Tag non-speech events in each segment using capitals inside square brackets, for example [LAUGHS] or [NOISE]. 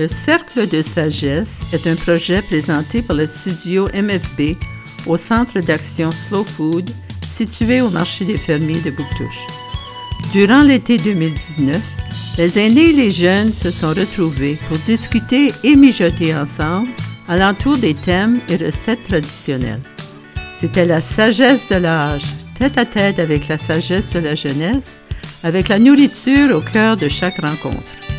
Le Cercle de sagesse est un projet présenté par le studio MFB au Centre d'action Slow Food situé au marché des fermiers de Bouctouche. Durant l'été 2019, les aînés et les jeunes se sont retrouvés pour discuter et mijoter ensemble alentour des thèmes et recettes traditionnelles. C'était la sagesse de l'âge, tête à tête avec la sagesse de la jeunesse, avec la nourriture au cœur de chaque rencontre.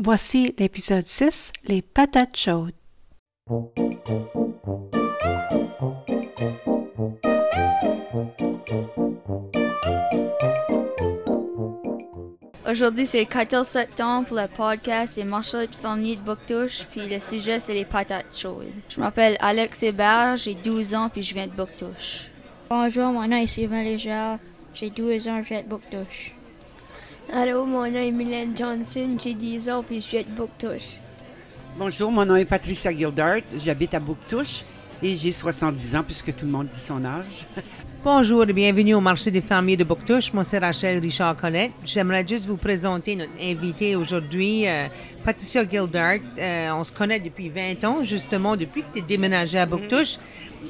Voici l'épisode 6, les patates chaudes. Aujourd'hui, c'est le 14 septembre pour le podcast des marchands de fermiers de Bouctouche, puis le sujet, c'est les patates chaudes. Je m'appelle Alex Hébert, j'ai 12 ans, puis je viens de Bouctouche. Bonjour, mon nom est Sylvain Légère, j'ai 12 ans, je viens de Bouctouche. Allô, mon nom est Mylène Johnson, j'ai 10 ans, puis je viens de Bouctouche. Bonjour, mon nom est Patricia Gildart, j'habite à Bouctouche et j'ai 70 ans puisque tout le monde dit son âge. [LAUGHS] Bonjour et bienvenue au marché des fermiers de Bouctouche. Moi, c'est Rachel Richard-Collette. J'aimerais juste vous présenter notre invité aujourd'hui, euh, Patricia Gildart. Euh, on se connaît depuis 20 ans, justement, depuis que tu es déménagée à Bouctouche.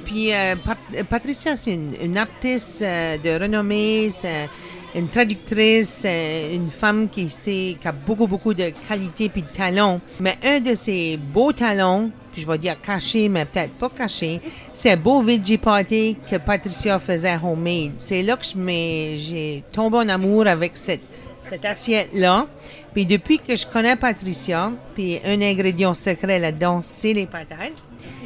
Puis, euh, Pat- Patricia, c'est une, une artiste euh, de renommée, c'est une traductrice, euh, une femme qui, sait, qui a beaucoup, beaucoup de qualités puis de talents. Mais un de ses beaux talents, puis je vais dire caché, mais peut-être pas caché, c'est un beau veggie party que Patricia faisait homemade. C'est là que j'ai tombé en amour avec cette, cette assiette-là. Puis depuis que je connais Patricia, puis un ingrédient secret là-dedans, c'est les patates.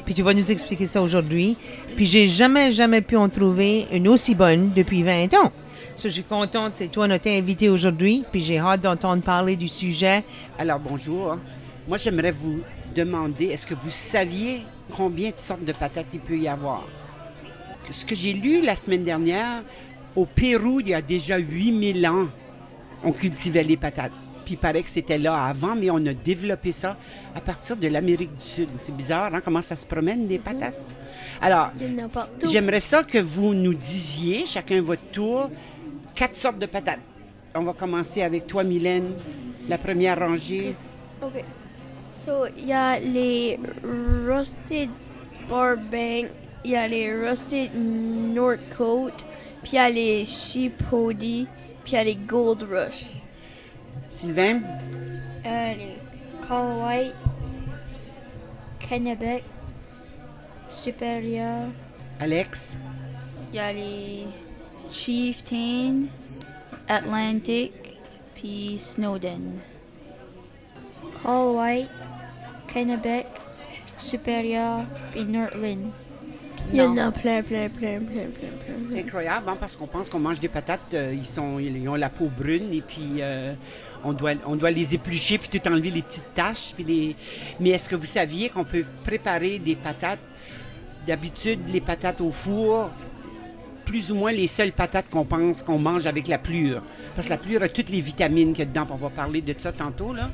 Puis tu vas nous expliquer ça aujourd'hui. Puis j'ai jamais, jamais pu en trouver une aussi bonne depuis 20 ans. So, je suis contente, c'est toi notre invité aujourd'hui. Puis j'ai hâte d'entendre parler du sujet. Alors bonjour, moi j'aimerais vous demander, est-ce que vous saviez combien de sortes de patates il peut y avoir? Ce que j'ai lu la semaine dernière, au Pérou, il y a déjà 8000 ans, on cultivait les patates. Puis il paraît que c'était là avant, mais on a développé ça à partir de l'Amérique du Sud. C'est bizarre, hein, comment ça se promène des patates? Alors. J'aimerais ça que vous nous disiez, chacun votre tour, quatre sortes de patates. On va commencer avec toi, Mylène, la première rangée. OK. So, il y a les Rusted Burbank, il y a les Rusted Northcote, puis il y a les Sheepody, puis il y a les Gold Rush. Sylvain, Euh, les Call White, Kennebec, Superior, Alex, Il y a les Chieftain, Atlantic, puis Snowden. Call White, Kennebec, Superior, puis Northland. Il y en a plein, plein, plein, plein, plein, plein. c'est incroyable hein, parce qu'on pense qu'on mange des patates, euh, ils, sont, ils ont la peau brune et puis euh, on, doit, on doit les éplucher puis tout enlever les petites taches. Puis les... Mais est-ce que vous saviez qu'on peut préparer des patates? D'habitude, les patates au four, c'est plus ou moins les seules patates qu'on pense qu'on mange avec la plure. Parce que la plure a toutes les vitamines qu'il y a dedans. On va parler de ça tantôt, là.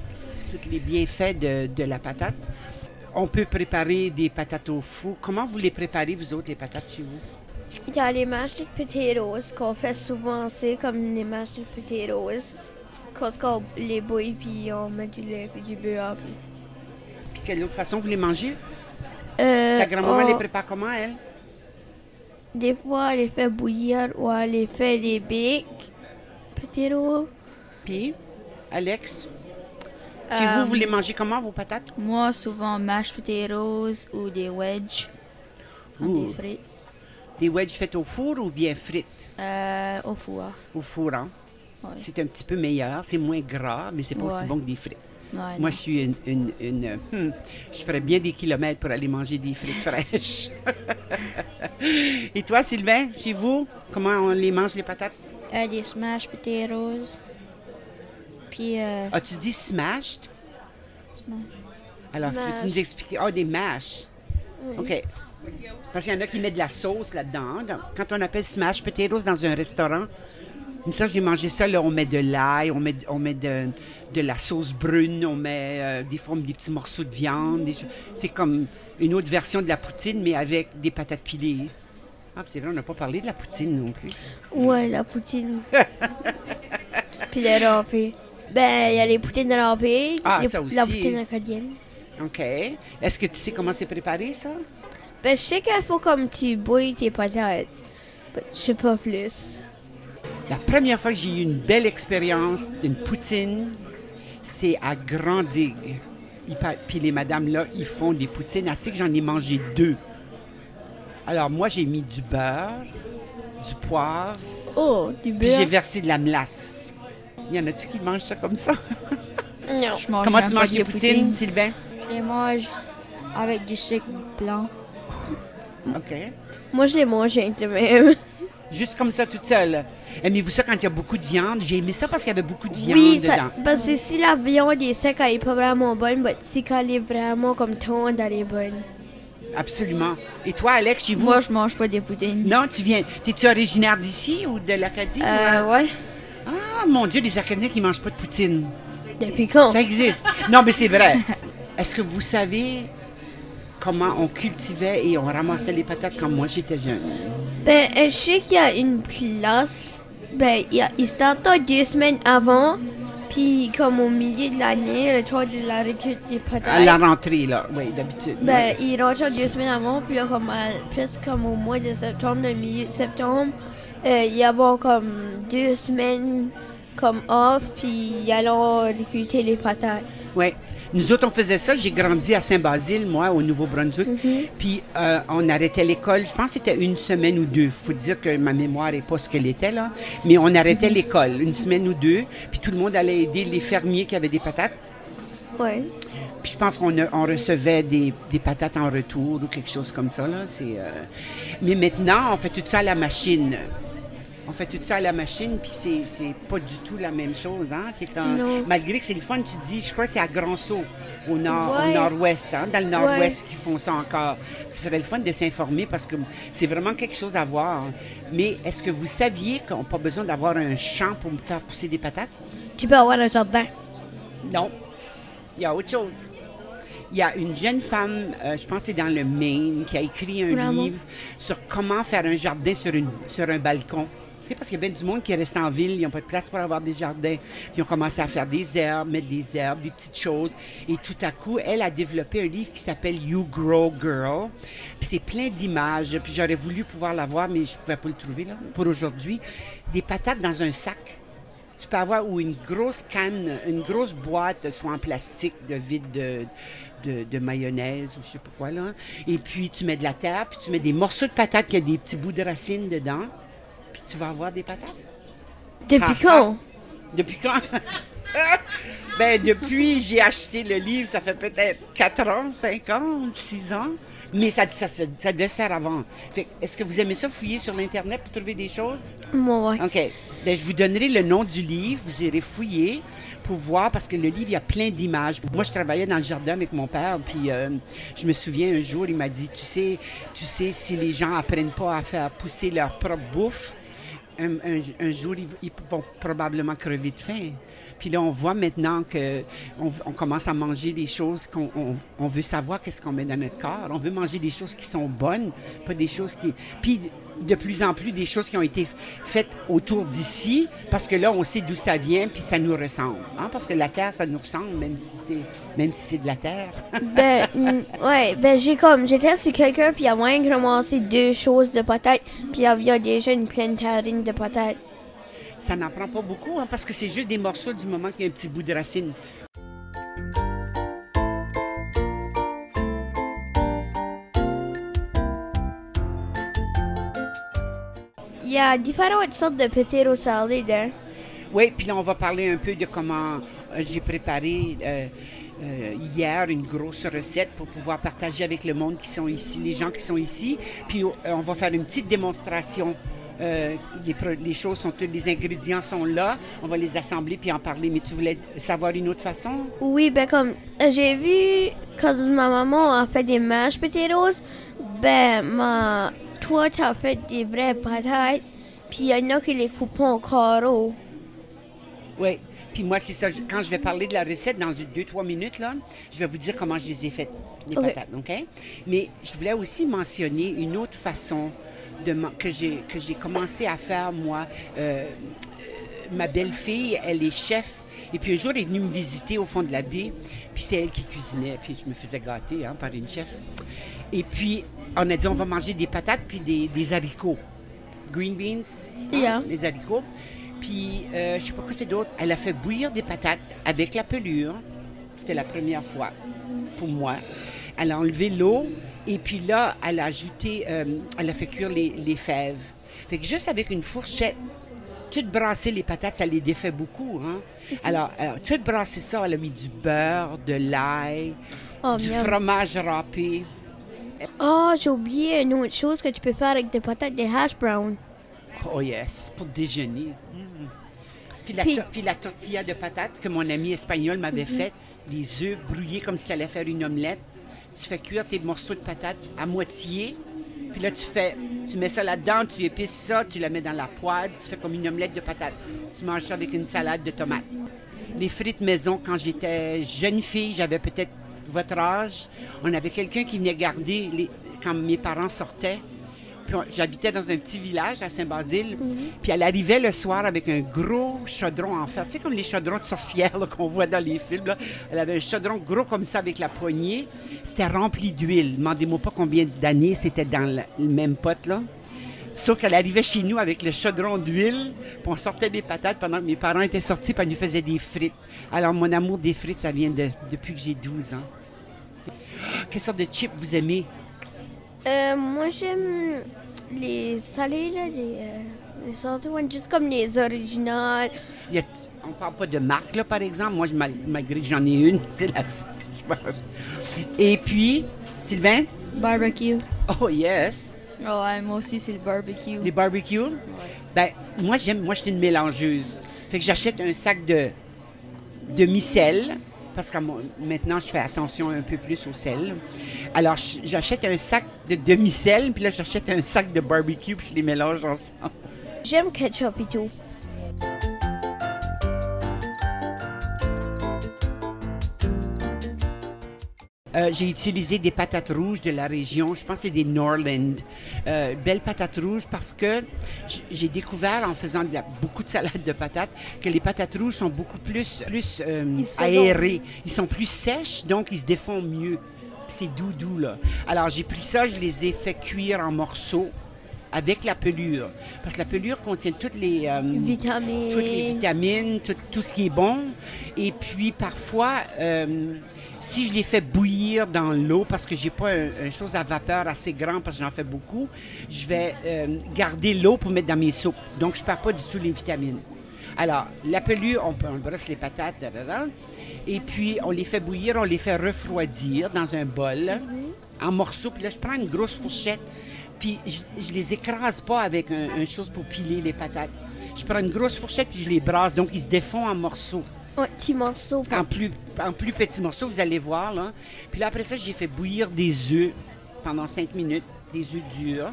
Tous les bienfaits de, de la patate. On peut préparer des patates au four. Comment vous les préparez, vous autres, les patates chez vous? Il y a les mashed potatoes qu'on fait souvent, c'est comme les mashed potatoes. Quand on les bouille, puis on met du lait, puis du beurre. Puis... Puis quelle autre façon vous les mangez? Euh, Ta grand-maman on- les prépare comment, elle? Des fois, elle les fait bouillir ou elle les fait des baked potatoes. Puis, Alex? Euh, vous, vous les mangez comment, vos patates? Moi, souvent, mashed potatoes ou des wedges, comme Ouh. des frites, Des wedges faites au four ou bien frites? euh, au four. Au four, hein? Ouais. C'est un petit peu meilleur, c'est moins gras, mais c'est pas aussi bon que des frites. Ouais, Moi, je suis une... une- une, hmm, je ferais bien des kilomètres pour aller manger des frites fraîches. [LAUGHS] Et toi, Sylvain, chez vous, comment on les mange, les patates? Euh, des Smash Potatoes, puis euh, As-tu dit smashed? Smash. Alors, peux-tu Mash. nous expliquer? Ah, des mash. OK. Parce qu'il y en a qui mettent de la sauce là-dedans. Donc, Quand on appelle smash potatoes dans un restaurant, comme ça, j'ai mangé ça, là, on met de l'ail, on met, on met de, de la sauce brune, on met euh, des fois des petits morceaux de viande. C'est comme une autre version de la poutine, mais avec des patates pilées. Ah, c'est vrai, on n'a pas parlé de la poutine non plus. Ouais, la poutine. [LAUGHS] puis les râpés. Ben, il y a les poutines râpées, Ah, les- ça la aussi. poutine acadienne. OK. Est-ce que tu sais comment c'est préparé, ça? Ben, je sais qu'il faut comme tu bouilles tes patates. Je sais pas plus. La première fois que j'ai eu une belle expérience d'une poutine, c'est à pa- Puis les madames là, ils font des poutines assez que j'en ai mangé deux. Alors moi, j'ai mis du beurre, du poivre, Oh, du puis j'ai beurre. versé de la melasse. Il y en a-tu qui mangent ça comme ça? [LAUGHS] Non. Je mange Comment tu manges de les poutines, Sylvain? Je les mange avec du sucre blanc. OK. Moi, je les mange de même. Juste comme ça, toute seule. Aimez-vous ça quand il y a beaucoup de viande? J'ai aimé ça parce qu'il y avait beaucoup de viande Oui, dedans. ça, parce que si la viande est sec, elle est pas vraiment bonne, mais si elle est vraiment comme tendre, elle est bonne. Absolument. Et toi, Alex, chez vous? Moi, je mange pas des poutines. Non, tu viens. T'es-tu originaire d'ici ou de l'Acadie? Euh, ouais. Ah, mon Dieu, les Acadiens qui mangent pas de poutine. Depuis quand? Ça existe. Non, mais c'est vrai. Est-ce que vous savez comment on cultivait et on ramassait les patates quand moi j'étais jeune? Ben, euh, je sais qu'il y a une place. Ben, il, a, il deux semaines avant. Puis, comme au milieu de l'année, le temps de la récolte des patates. À la rentrée, là. Oui, d'habitude. Ben, il rentre deux semaines avant, puis là, comme à- presque comme au mois de septembre, le milieu de septembre, euh, il y avait comme deux semaines comme off, puis ils allons récolter les patates. Oui. Nous autres, on faisait ça. J'ai grandi à Saint-Basile, moi, au Nouveau-Brunswick. Puis, euh, on arrêtait l'école. Je pense que c'était une semaine ou deux. faut dire que ma mémoire n'est pas ce qu'elle était, là. Mais on arrêtait l'école une semaine ou deux. Puis, tout le monde allait aider les fermiers qui avaient des patates. Ouais. Puis, je pense qu'on on recevait des, des patates en retour ou quelque chose comme ça, là. Euh, Mais maintenant, on fait tout ça à la machine. On fait tout ça à la machine, puis c'est, c'est pas du tout la même chose, hein? C'est quand, Non. malgré que c'est le fun, tu dis, je crois que c'est à Grand Sault, au, nord, au Ouais. nord-ouest, hein? Dans le nord-ouest qu'ils font ça encore. Ce serait le fun de s'informer parce que c'est vraiment quelque chose à voir. Mais est-ce que vous saviez qu'on n'a pas besoin d'avoir un champ pour faire pousser des patates? Tu peux avoir un jardin. Non. Il y a autre chose. Il y a une jeune femme, euh, je pense que c'est dans le Maine, qui a écrit un livre sur comment faire un jardin sur, une, sur un balcon. Sais, parce qu'il y a bien du monde qui reste en ville, ils n'ont pas de place pour avoir des jardins. Ils ont commencé à faire des herbes, mettre des herbes, des petites choses. Et tout à coup, elle a développé un livre qui s'appelle You Grow Girl. Puis c'est plein d'images. Puis j'aurais voulu pouvoir la voir, mais je ne pouvais pas le trouver là, pour aujourd'hui. Des patates dans un sac. Tu peux avoir ou une grosse canne, une grosse boîte, soit en plastique de vide de, de, de mayonnaise ou je sais pas quoi là. Et puis tu mets de la terre, puis tu mets des morceaux de patates qui a des petits bouts de racines dedans. Puis tu vas avoir des patates. Depuis Ah, quand? Depuis quand? [LAUGHS] ben, depuis, j'ai acheté le livre, ça fait peut-être 4 ans, 5 ans, 6 ans. Mais ça, ça, ça, ça devait se faire avant. Fait que, Est-ce que vous aimez ça, fouiller sur l'Internet pour trouver des choses? Moi, ouais. OK. Ben, je vous donnerai le nom du livre. Vous irez fouiller pour voir parce que le livre, il y a plein d'images. Moi, je travaillais dans le jardin avec mon père, puis euh, je me souviens un jour, il m'a dit, tu sais, tu sais, si les gens apprennent pas à faire pousser leur propre bouffe, un, jour, ils, vont probablement crever de faim. Puis là, on voit maintenant que on, commence à manger des choses qu'on on, on veut savoir qu'est-ce qu'on met dans notre corps. On veut manger des choses qui sont bonnes, pas des choses qui... Puis de plus en plus, des choses qui ont été faites autour d'ici, parce que là, on sait d'où ça vient, puis ça nous ressemble. hein. Parce que la terre, ça nous ressemble, même si c'est même si c'est de la terre. [LAUGHS] Ben, mm, ouais, ben j'ai comme, j'étais sur quelqu'un, puis il y a moyen de ramasser deux choses de patates, puis il y avait déjà une pleine terrine de patates. ça n'en prend pas beaucoup, hein, parce que c'est juste des morceaux du moment qu'il y a un petit bout de racine. Y a différentes sortes de potato salad, hein. Oui, puis là, on va parler un peu de comment euh, j'ai préparé euh, euh, hier une grosse recette pour pouvoir partager avec le monde qui sont ici, les gens qui sont ici. Puis on va faire une petite démonstration. Euh, les, choses sont toutes, les ingrédients sont là. On va les assembler puis en parler. Mais tu voulais savoir une autre façon? Oui, ben comme, j'ai vu quand ma maman a fait des mashed potatoes, ben, ma, toi, t'as fait des vraies patates, puis il y en a qui les coupent en carreaux. Oui. Puis moi, c'est ça. Quand je vais parler de la recette dans deux, trois minutes, là, je vais vous dire comment je les ai faites, les patates, OK? Mais je voulais aussi mentionner une autre façon de, man- que j'ai que j'ai commencé à faire, moi, euh, euh, ma belle-fille, elle est chef. Et puis un jour, elle est venue me visiter au fond de la baie. Puis c'est elle qui cuisinait. Puis je me faisais gâter hein, par une chef. Et puis, on a dit, on va manger des patates puis des, des haricots. Green beans. Yeah. Les haricots. Puis, euh, je sais pas quoi c'est d'autre. Elle a fait bouillir des patates avec la pelure. C'était la première fois pour moi. Elle a enlevé l'eau et puis là, elle a ajouté, euh, elle a fait cuire les, les fèves. Fait que juste avec une fourchette, tout brasser les patates, ça les défait beaucoup. Hein? Alors, alors, tout brasser ça, elle a mis du beurre, de l'ail, Oh, du miam. fromage râpé. Ah, j'ai oublié une autre chose que tu peux faire avec des patates, des hash browns. Oh yes, pour déjeuner. Mm. Puis, la, Puis- tor- puis la tortilla de patates que mon ami espagnol m'avait faite, les œufs brouillés comme si tu allais faire une omelette. Tu fais cuire tes morceaux de patates à moitié. Puis là, tu fais, tu mets ça là-dedans, tu épices ça, tu la mets dans la poêle, tu fais comme une omelette de patates. Tu manges ça avec une salade de tomates. Les frites maison, quand j'étais jeune fille, j'avais peut-être votre âge, on avait quelqu'un qui venait garder les- quand mes parents sortaient. Puis on- j'habitais dans un petit village à Saint-Basile. Puis elle arrivait le soir avec un gros chaudron en fer. Tu sais, comme les chaudrons de sorcières qu'on voit dans les films. là. Elle avait un chaudron gros comme ça avec la poignée. C'était rempli d'huile. Demandez-moi pas combien d'années c'était dans le, le même pot. là. Sauf qu'elle arrivait chez nous avec le chaudron d'huile, puis on sortait des patates pendant que mes parents étaient sortis, puis elle nous faisait des frites. Alors, mon amour des frites, ça vient de, depuis que j'ai 12 ans. Quelle sorte de chips vous aimez? Euh, moi, j'aime les salés, là, les, euh, les salty ones, juste comme les originales. Il y a- on parle pas de marque, là, par exemple. Moi, je, mal- malgré que j'en ai une, [LAUGHS] c'est la je. Et puis, Sylvain? Barbecue. Oh, yes. Oh, ouais, moi aussi, c'est le barbecue. Les barbecues? Ben, moi, j'aime, moi, je suis une mélangeuse. Fait que j'achète un sac de demi-sel, parce que maintenant, je fais attention un peu plus au sel. Alors, j'achète un sac de demi-sel, puis là, j'achète un sac de barbecue, puis je les mélange ensemble. J'aime ketchup et tout. Euh, j'ai utilisé des patates rouges de la région, je pense que c'est des Norland. Euh, belles patates rouges parce que j'ai découvert en faisant de la- beaucoup de salade de patates que les patates rouges sont beaucoup plus, plus euh, Ils aérées. Ils sont plus sèches, donc ils se défont mieux. C'est doux, doux, là. Alors, j'ai pris ça, je les ai fait cuire en morceaux avec la pelure. Parce que la pelure contient toutes les... euh, Vitamines. toutes les vitamines, tout, tout ce qui est bon. Et puis parfois, euh, si je les fais bouillir dans l'eau, parce que j'ai pas un, un chose à vapeur assez grand, parce que j'en fais beaucoup, je vais euh, garder l'eau pour mettre dans mes soupes. Donc je perds pas du tout les vitamines. Alors, la pelure, on, on brosse les patates, et puis on les fait bouillir, on les fait refroidir dans un bol en morceaux. Puis là, je prends une grosse fourchette, puis je, je les écrase pas avec un, un chose pour piler les patates. Je prends une grosse fourchette, puis je les brasse, donc ils se défont en morceaux. Ouais, petit morceau. En plus, en plus petits morceaux, vous allez voir. Là. Puis là, après ça, j'ai fait bouillir des œufs pendant cinq minutes, des œufs durs,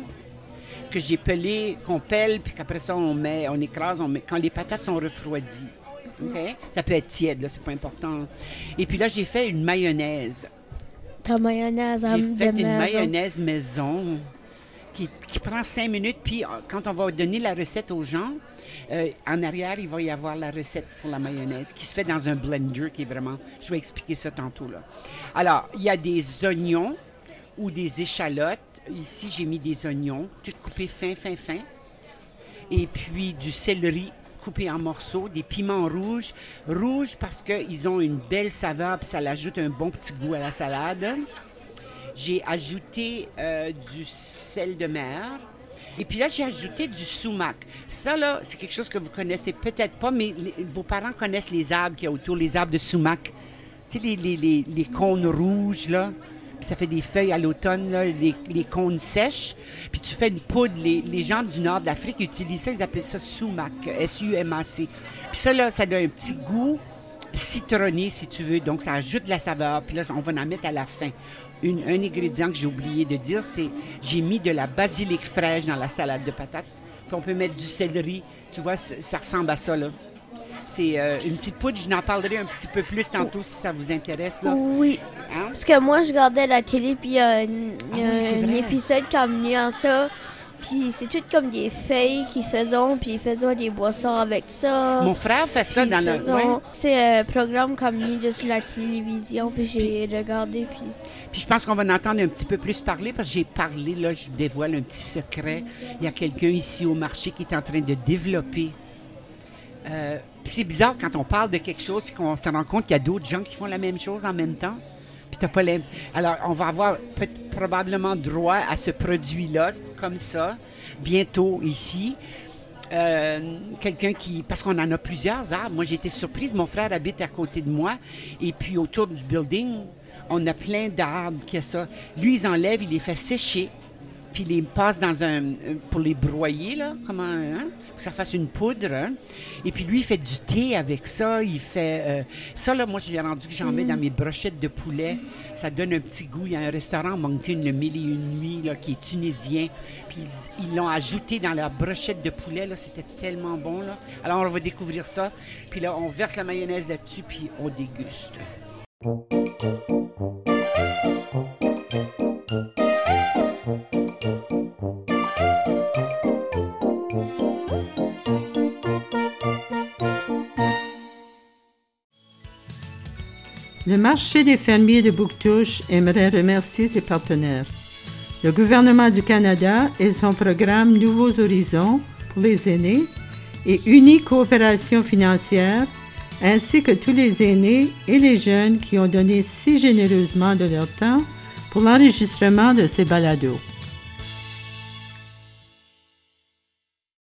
que j'ai pelés, qu'on pèle, puis qu'après ça, on met, on écrase, on met, quand les patates sont refroidies. OK? Ça peut être tiède, là, c'est pas important. Et puis là, j'ai fait une mayonnaise. Ta mayonnaise à J'ai fait une maison. mayonnaise maison qui, qui prend cinq minutes. Puis euh, quand on va donner la recette aux gens, euh, en arrière, il va y avoir la recette pour la mayonnaise qui se fait dans un blender qui est vraiment. Je vais expliquer ça tantôt. Là. Alors, il y a des oignons ou des échalotes. Ici, j'ai mis des oignons, tout coupés fin, fin, fin. Et puis du céleri coupé en morceaux, des piments rouges. Rouges parce qu'ils ont une belle saveur, puis ça ajoute un bon petit goût à la salade. J'ai ajouté euh, du sel de mer. Et puis là, j'ai ajouté du sumac. Ça, là, c'est quelque chose que vous connaissez peut-être pas, mais vos parents connaissent les arbres qu'il y a autour, les arbres de sumac. Tu sais, les, les, les, les cônes rouges, là. Puis ça fait des feuilles à l'automne, là, les, les cônes sèches. Puis tu fais une poudre. Les, les gens du nord de l'Afrique utilisent ça, ils appellent ça sumac, S-U-M-A-C. Puis ça, là, ça donne un petit goût citronné, si tu veux. Donc, ça ajoute de la saveur. Puis là, on va en mettre à la fin. Une- un ingrédient que j'ai oublié de dire, c'est j'ai mis de la basilic fraîche dans la salade de patates. Puis on peut mettre du céleri. Tu vois, ça ressemble à ça, là. C'est euh, une petite poudre. Je n'en parlerai un petit peu plus tantôt si ça vous intéresse, là. Oui. Hein? Parce que moi, je regardais la télé, puis il y a un, Ah oui, un épisode qui a mené à ça. Puis c'est tout comme des feuilles qu'ils faisons, puis ils faisaient des boissons avec ça. Mon frère fait ça dans le. faisons- ouais. C'est un programme comme mis sur la télévision, puis j'ai regardé, puis... Puis je pense qu'on va en entendre un petit peu plus parler parce que j'ai parlé, là, je dévoile un petit secret. Il y a quelqu'un ici au marché qui est en train de développer. Euh, puis c'est bizarre quand on parle de quelque chose puis qu'on se rend compte qu'il y a d'autres gens qui font la même chose en même temps. Alors, on va avoir probablement droit à ce produit-là, comme ça, bientôt ici. Euh, quelqu'un qui. Parce qu'on en a plusieurs arbres. Moi, été surprise. Mon frère habite à côté de moi. Et puis, autour du building, on a plein d'arbres qui a ça. Lui, ils enlèvent, il les fait sécher. Puis, il les passe dans un. euh, pour les broyer, là. Comment. Hein? Pour que ça fasse une poudre. hein. Et puis, lui, il fait du thé avec ça. Il fait. euh, ça, là, moi, j'ai rendu que j'en mets dans mes brochettes de poulet. Ça donne un petit goût. Il y a un restaurant Moncton, le Mille et une nuits, là, qui est tunisien. Puis, ils- ils l'ont ajouté dans leur brochette de poulet. Là, c'était tellement bon, là. Alors, on va découvrir ça. Puis là, on verse la mayonnaise là-dessus, puis on déguste. Le marché des fermiers de Bouctouche aimerait remercier ses partenaires. Le gouvernement du Canada et son programme Nouveaux Horizons pour les aînés et Unique Coopération financière, ainsi que tous les aînés et les jeunes qui ont donné si généreusement de leur temps pour l'enregistrement de ces balados.